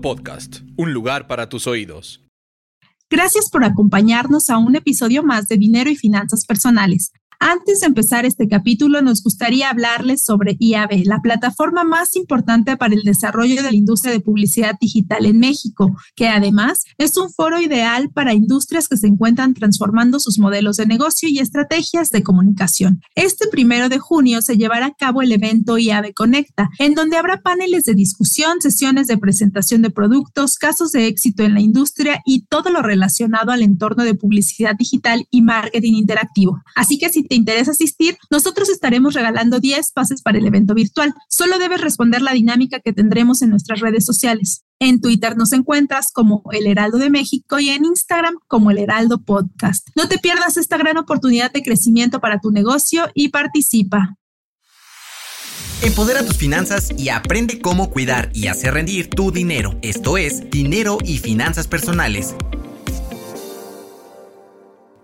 Podcast, un lugar para tus oídos. Gracias por acompañarnos a un episodio más de Dinero y Finanzas Personales. Antes de empezar este capítulo, nos gustaría hablarles sobre IAB, la plataforma más importante para el desarrollo de la industria de publicidad digital en México, que además es un foro ideal para industrias que se encuentran transformando sus modelos de negocio y estrategias de comunicación. Este primero de junio se llevará a cabo el evento IAB Conecta, en donde habrá paneles de discusión, sesiones de presentación de productos, casos de éxito en la industria y todo lo relacionado al entorno de publicidad digital y marketing interactivo. Así que si te interesa asistir, nosotros estaremos regalando 10 pases para el evento virtual. Solo debes responder la dinámica que tendremos en nuestras redes sociales. En Twitter nos encuentras como El Heraldo de México y en Instagram como El Heraldo Podcast. No te pierdas esta gran oportunidad de crecimiento para tu negocio y participa. Empodera tus finanzas y aprende cómo cuidar y hacer rendir tu dinero. Esto es Dinero y Finanzas Personales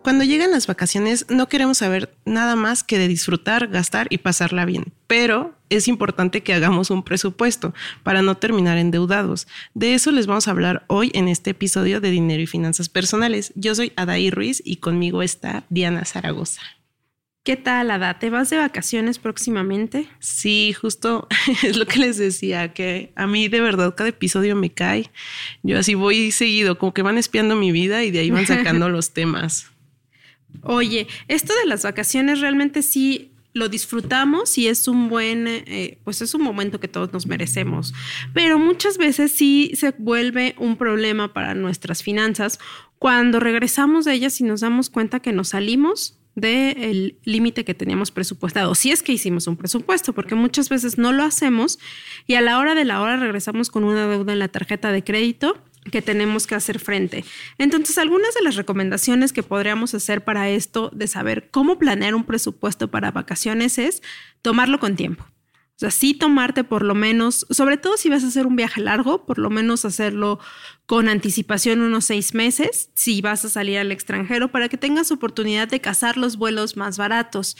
cuando llegan las vacaciones no queremos saber nada más que de disfrutar, gastar y pasarla bien, pero es importante que hagamos un presupuesto para no terminar endeudados. De eso les vamos a hablar hoy en este episodio de Dinero y Finanzas Personales. Yo soy Adaí Ruiz y conmigo está Diana Zaragoza. ¿Qué tal, Ada? ¿Te vas de vacaciones próximamente? Sí, justo es lo que les decía, que a mí de verdad cada episodio me cae. Yo así voy seguido, como que van espiando mi vida y de ahí van sacando los temas. Oye, esto de las vacaciones realmente sí lo disfrutamos y es un buen, eh, pues es un momento que todos nos merecemos, pero muchas veces sí se vuelve un problema para nuestras finanzas cuando regresamos de ellas y nos damos cuenta que nos salimos del límite que teníamos presupuestado, si es que hicimos un presupuesto, porque muchas veces no lo hacemos y a la hora de la hora regresamos con una deuda en la tarjeta de crédito que tenemos que hacer frente. Entonces, algunas de las recomendaciones que podríamos hacer para esto de saber cómo planear un presupuesto para vacaciones es tomarlo con tiempo. O sea, sí tomarte por lo menos, sobre todo si vas a hacer un viaje largo, por lo menos hacerlo con anticipación unos seis meses, si vas a salir al extranjero, para que tengas oportunidad de cazar los vuelos más baratos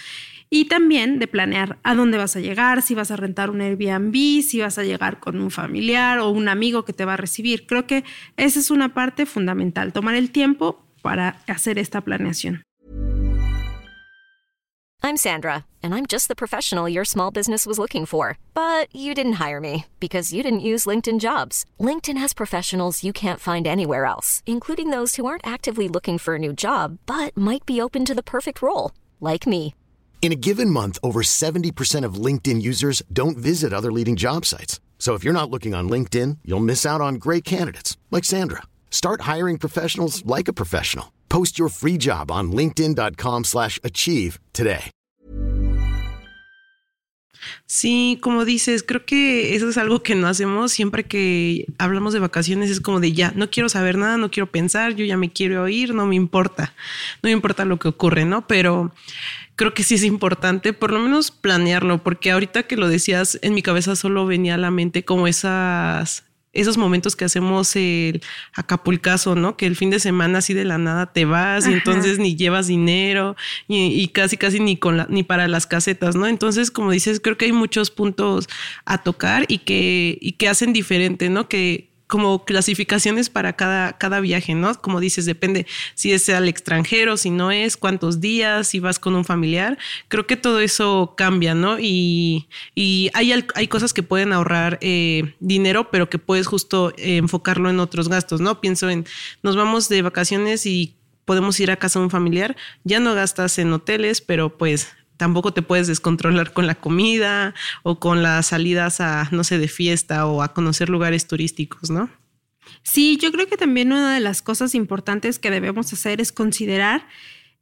y también de planear a dónde vas a llegar, si vas a rentar un Airbnb, si vas a llegar con un familiar o un amigo que te va a recibir. Creo que esa es una parte fundamental, tomar el tiempo para hacer esta planeación. I'm Sandra, and I'm just the professional your small business was looking for. But you didn't hire me because you didn't use LinkedIn jobs. LinkedIn has professionals you can't find anywhere else, including those who aren't actively looking for a new job, but might be open to the perfect role, like me. In a given month, over 70% of LinkedIn users don't visit other leading job sites. So if you're not looking on LinkedIn, you'll miss out on great candidates like Sandra. Start hiring professionals like a professional. Post your free job on linkedin.com/achieve today. Sí, como dices, creo que eso es algo que no hacemos siempre que hablamos de vacaciones es como de ya, no quiero saber nada, no quiero pensar, yo ya me quiero ir, no me importa. No me importa lo que ocurre, ¿no? Pero creo que sí es importante por lo menos planearlo, porque ahorita que lo decías, en mi cabeza solo venía a la mente como esas esos momentos que hacemos el acapulcazo, ¿no? Que el fin de semana así de la nada te vas y entonces ni llevas dinero y, casi casi ni con ni para las casetas, ¿no? Entonces, como dices, creo que hay muchos puntos a tocar y que, y que hacen diferente, ¿no? Que, como clasificaciones para cada, cada viaje, ¿no? Como dices, depende si es al extranjero, si no es, cuántos días, si vas con un familiar. Creo que todo eso cambia, ¿no? Y, y hay, hay cosas que pueden ahorrar eh, dinero, pero que puedes justo eh, enfocarlo en otros gastos, ¿no? Pienso en, nos vamos de vacaciones y podemos ir a casa de un familiar, ya no gastas en hoteles, pero pues tampoco te puedes descontrolar con la comida o con las salidas a, no sé, de fiesta o a conocer lugares turísticos, ¿no? Sí, yo creo que también una de las cosas importantes que debemos hacer es considerar,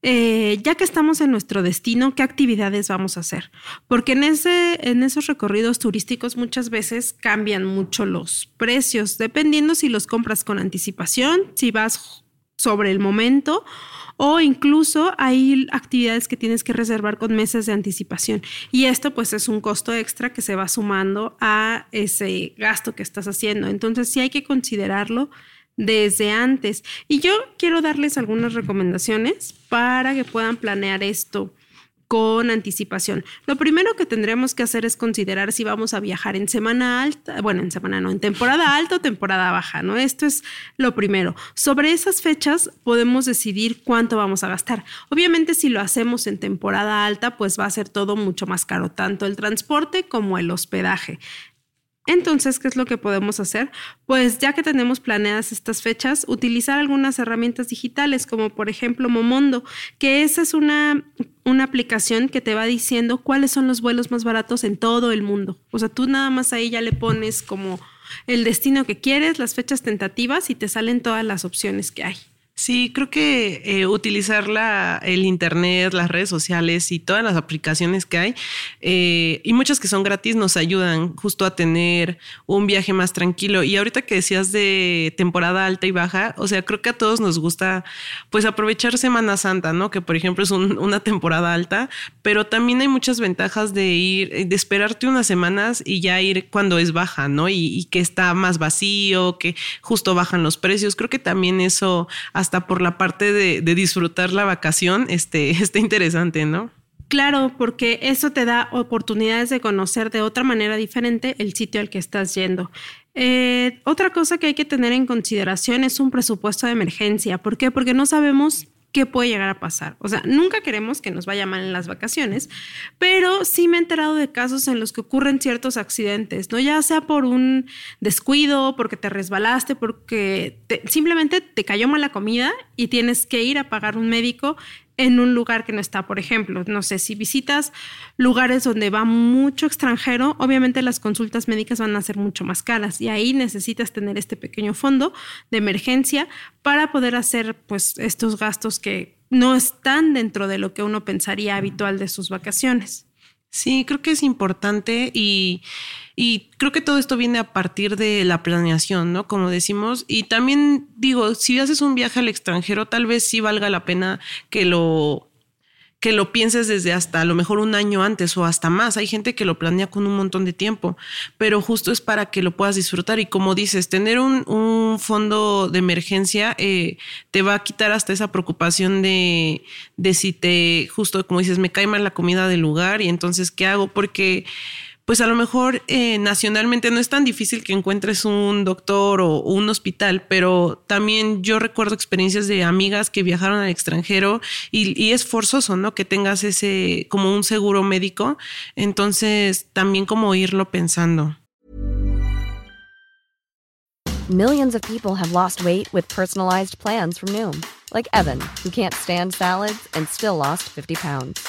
eh, ya que estamos en nuestro destino, qué actividades vamos a hacer. Porque en, ese, en esos recorridos turísticos muchas veces cambian mucho los precios, dependiendo si los compras con anticipación, si vas sobre el momento o incluso hay actividades que tienes que reservar con meses de anticipación y esto pues es un costo extra que se va sumando a ese gasto que estás haciendo. Entonces sí hay que considerarlo desde antes. Y yo quiero darles algunas recomendaciones para que puedan planear esto con anticipación. Lo primero que tendremos que hacer es considerar si vamos a viajar en semana alta, bueno, en semana no, en temporada alta o temporada baja, ¿no? Esto es lo primero. Sobre esas fechas podemos decidir cuánto vamos a gastar. Obviamente si lo hacemos en temporada alta, pues va a ser todo mucho más caro, tanto el transporte como el hospedaje. Entonces, ¿qué es lo que podemos hacer? Pues ya que tenemos planeadas estas fechas, utilizar algunas herramientas digitales, como por ejemplo Momondo, que esa es una, una aplicación que te va diciendo cuáles son los vuelos más baratos en todo el mundo. O sea, tú nada más ahí ya le pones como el destino que quieres, las fechas tentativas y te salen todas las opciones que hay. Sí, creo que eh, utilizar la, el Internet, las redes sociales y todas las aplicaciones que hay, eh, y muchas que son gratis, nos ayudan justo a tener un viaje más tranquilo. Y ahorita que decías de temporada alta y baja, o sea, creo que a todos nos gusta pues aprovechar Semana Santa, ¿no? Que por ejemplo es una temporada alta, pero también hay muchas ventajas de ir, de esperarte unas semanas y ya ir cuando es baja, ¿no? Y, y que está más vacío, que justo bajan los precios. Creo que también eso hasta por la parte de, disfrutar la vacación, este, está interesante, ¿no? Claro, porque eso te da oportunidades de conocer de otra manera diferente el sitio al que estás yendo. Eh, otra cosa que hay que tener en consideración es un presupuesto de emergencia. ¿Por qué? Porque no sabemos qué puede llegar a pasar. O sea, nunca queremos que nos vaya mal en las vacaciones, pero sí me he enterado de casos en los que ocurren ciertos accidentes, ¿no? Ya sea por un descuido, porque te resbalaste, porque simplemente te cayó mala comida y tienes que ir a pagar un médico en un lugar que no está. Por ejemplo, no sé, si visitas lugares donde va mucho extranjero, obviamente las consultas médicas van a ser mucho más caras y ahí necesitas tener este pequeño fondo de emergencia para poder hacer pues estos gastos que no están dentro de lo que uno pensaría habitual de sus vacaciones. Sí, creo que es importante y, y, creo que todo esto viene a partir de la planeación, ¿no? Como decimos. Y también digo, si haces un viaje al extranjero, tal vez sí valga la pena que lo que lo pienses desde hasta a lo mejor un año antes o hasta más. Hay gente que lo planea con un montón de tiempo, pero justo es para que lo puedas disfrutar. Y como dices, tener un, un fondo de emergencia eh, te va a quitar hasta esa preocupación de, de si te, justo como dices, me cae mal la comida del lugar y entonces, ¿qué hago? Porque pues a lo mejor eh, nacionalmente no es tan difícil que encuentres un doctor o, un hospital, pero también yo recuerdo experiencias de amigas que viajaron al extranjero y, y, es forzoso, ¿no? Que tengas ese como un seguro médico. Entonces, también como irlo pensando. Millions of people have lost weight with personalized plans from Noom, like Evan, who can't stand salads and still lost 50 pounds.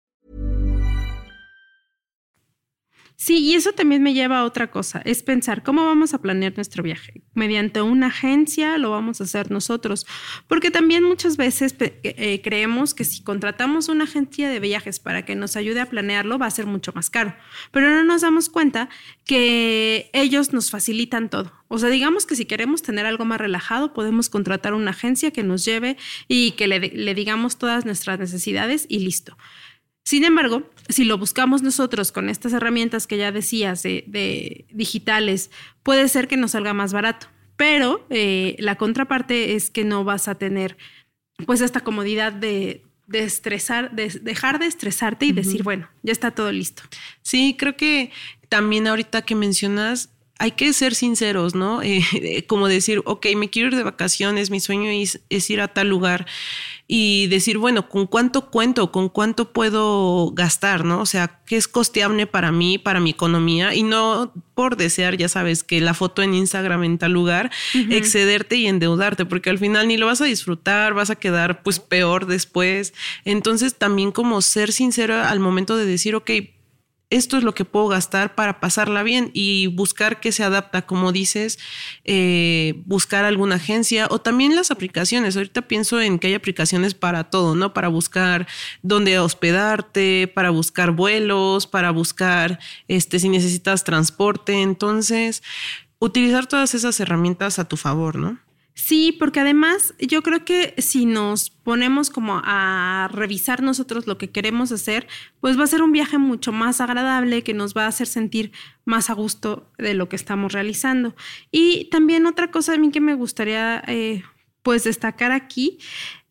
Sí, y eso también me lleva a otra cosa, es pensar cómo vamos a planear nuestro viaje. Mediante una agencia lo vamos a hacer nosotros, porque también muchas veces eh, creemos que si contratamos una agencia de viajes para que nos ayude a planearlo va a ser mucho más caro, pero no nos damos cuenta que ellos nos facilitan todo. O sea, digamos que si queremos tener algo más relajado, podemos contratar una agencia que nos lleve y que le digamos todas nuestras necesidades y listo. Sin embargo, si lo buscamos nosotros con estas herramientas que ya decías de, digitales, puede ser que nos salga más barato, pero eh, la contraparte es que no vas a tener pues esta comodidad de, estresar, de dejar de estresarte y decir, bueno, ya está todo listo. Sí, creo que también ahorita que mencionas, hay que ser sinceros, ¿no? Eh, como decir, ok, me quiero ir de vacaciones, mi sueño es, es, ir a tal lugar y decir, bueno, ¿con cuánto cuento? ¿Con cuánto puedo gastar? ¿No? O sea, ¿qué es costeable para mí, para mi economía? Y no por desear, ya sabes, que la foto en Instagram en tal lugar, excederte y endeudarte, porque al final ni lo vas a disfrutar, vas a quedar pues peor después. Entonces también como ser sincero al momento de decir, ok, esto es lo que puedo gastar para pasarla bien y buscar que se adapta, como dices, eh, buscar alguna agencia o también las aplicaciones. Ahorita pienso en que hay aplicaciones para todo, ¿no? Para buscar dónde hospedarte, para buscar vuelos, para buscar este, si necesitas transporte. Entonces, utilizar todas esas herramientas a tu favor, ¿no? Sí, porque además yo creo que si nos ponemos como a revisar nosotros lo que queremos hacer, pues va a ser un viaje mucho más agradable que nos va a hacer sentir más a gusto de lo que estamos realizando. Y también otra cosa a mí que me gustaría eh, pues destacar aquí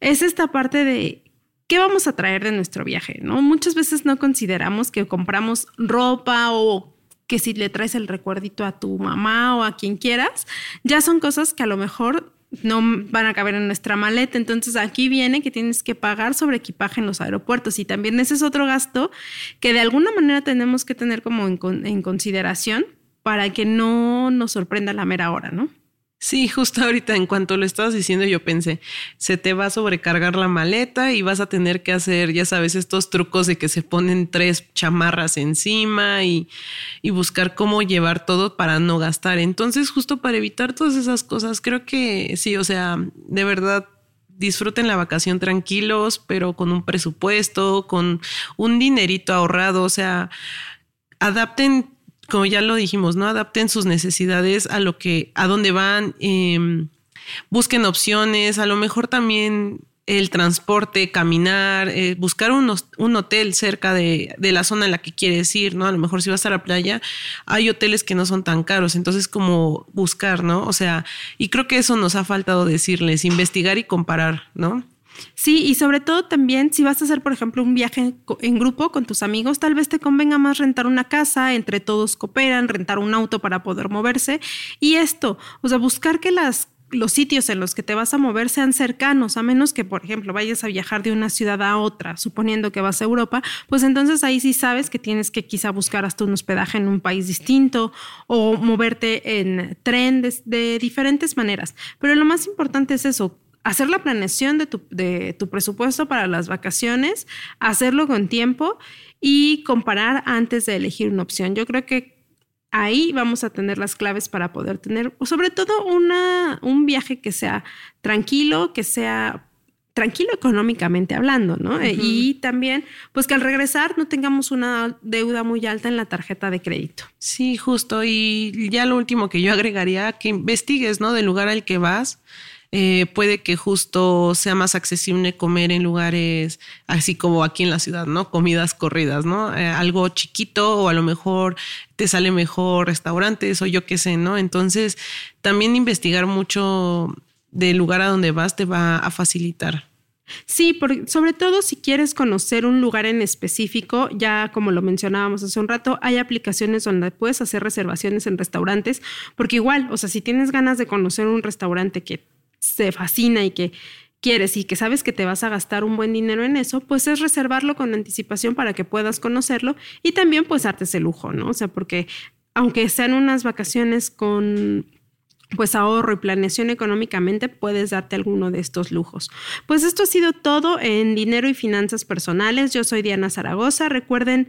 es esta parte de qué vamos a traer de nuestro viaje, ¿no? Muchas veces no consideramos que compramos ropa o que si le traes el recuerdito a tu mamá o a quien quieras, ya son cosas que a lo mejor no van a caber en nuestra maleta. Entonces aquí viene que tienes que pagar sobre equipaje en los aeropuertos y también ese es otro gasto que de alguna manera tenemos que tener como en, en consideración para que no nos sorprenda la mera hora, ¿no? Sí, justo ahorita en cuanto lo estabas diciendo yo pensé, se te va a sobrecargar la maleta y vas a tener que hacer, ya sabes, estos trucos de que se ponen tres chamarras encima y, y buscar cómo llevar todo para no gastar. Entonces, justo para evitar todas esas cosas, creo que sí, o sea, de verdad disfruten la vacación tranquilos, pero con un presupuesto, con un dinerito ahorrado, o sea, adapten como ya lo dijimos, ¿no? Adapten sus necesidades a lo que, a dónde van, em, busquen opciones, a lo mejor también el transporte, caminar, eh, buscar un, un hotel cerca de, de, la zona en la que quieres ir, ¿no? A lo mejor si vas a la playa, hay hoteles que no son tan caros, entonces como buscar, ¿no? O sea, y creo que eso nos ha faltado decirles, investigar y comparar, ¿no? Sí, y sobre todo también si vas a hacer, por ejemplo, un viaje en grupo con tus amigos, tal vez te convenga más rentar una casa, entre todos cooperan, rentar un auto para poder moverse. Y esto, o sea, buscar que las los sitios en los que te vas a mover sean cercanos, a menos que, por ejemplo, vayas a viajar de una ciudad a otra, suponiendo que vas a Europa, pues entonces ahí sí sabes que tienes que quizá buscar hasta un hospedaje en un país distinto o moverte en tren de diferentes maneras. Pero lo más importante es eso, hacer la planeación de tu, de tu presupuesto para las vacaciones, hacerlo con tiempo y comparar antes de elegir una opción. Yo creo que ahí vamos a tener las claves para poder tener, sobre todo, una, un viaje que sea tranquilo, que sea tranquilo económicamente hablando, ¿no? Y también, pues que al regresar no tengamos una deuda muy alta en la tarjeta de crédito. Sí, justo. Y ya lo último que yo agregaría, que investigues, ¿no? Del lugar al que vas eh, puede que justo sea más accesible comer en lugares así como aquí en la ciudad, ¿no? Comidas corridas, ¿no? Eh, algo chiquito o a lo mejor te sale mejor restaurantes o yo qué sé, ¿no? Entonces, también investigar mucho del lugar a donde vas te va a facilitar. Sí, sobre todo si quieres conocer un lugar en específico, ya como lo mencionábamos hace un rato, hay aplicaciones donde puedes hacer reservaciones en restaurantes, porque igual, o sea, si tienes ganas de conocer un restaurante que se fascina y que quieres y que sabes que te vas a gastar un buen dinero en eso, pues es reservarlo con anticipación para que puedas conocerlo y también pues darte ese lujo, ¿no? O sea, porque aunque sean unas vacaciones con pues ahorro y planeación económicamente puedes darte alguno de estos lujos. Pues esto ha sido todo en dinero y finanzas personales. Yo soy Diana Zaragoza. Recuerden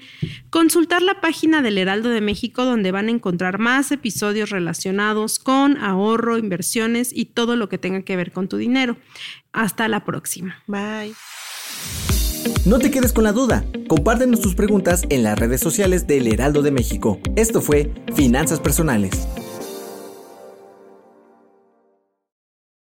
consultar la página del Heraldo de México donde van a encontrar más episodios relacionados con ahorro, inversiones y todo lo que tenga que ver con tu dinero. Hasta la próxima. Bye. No te quedes con la duda. Compártenos tus preguntas en las redes sociales del Heraldo de México. Esto fue Finanzas Personales.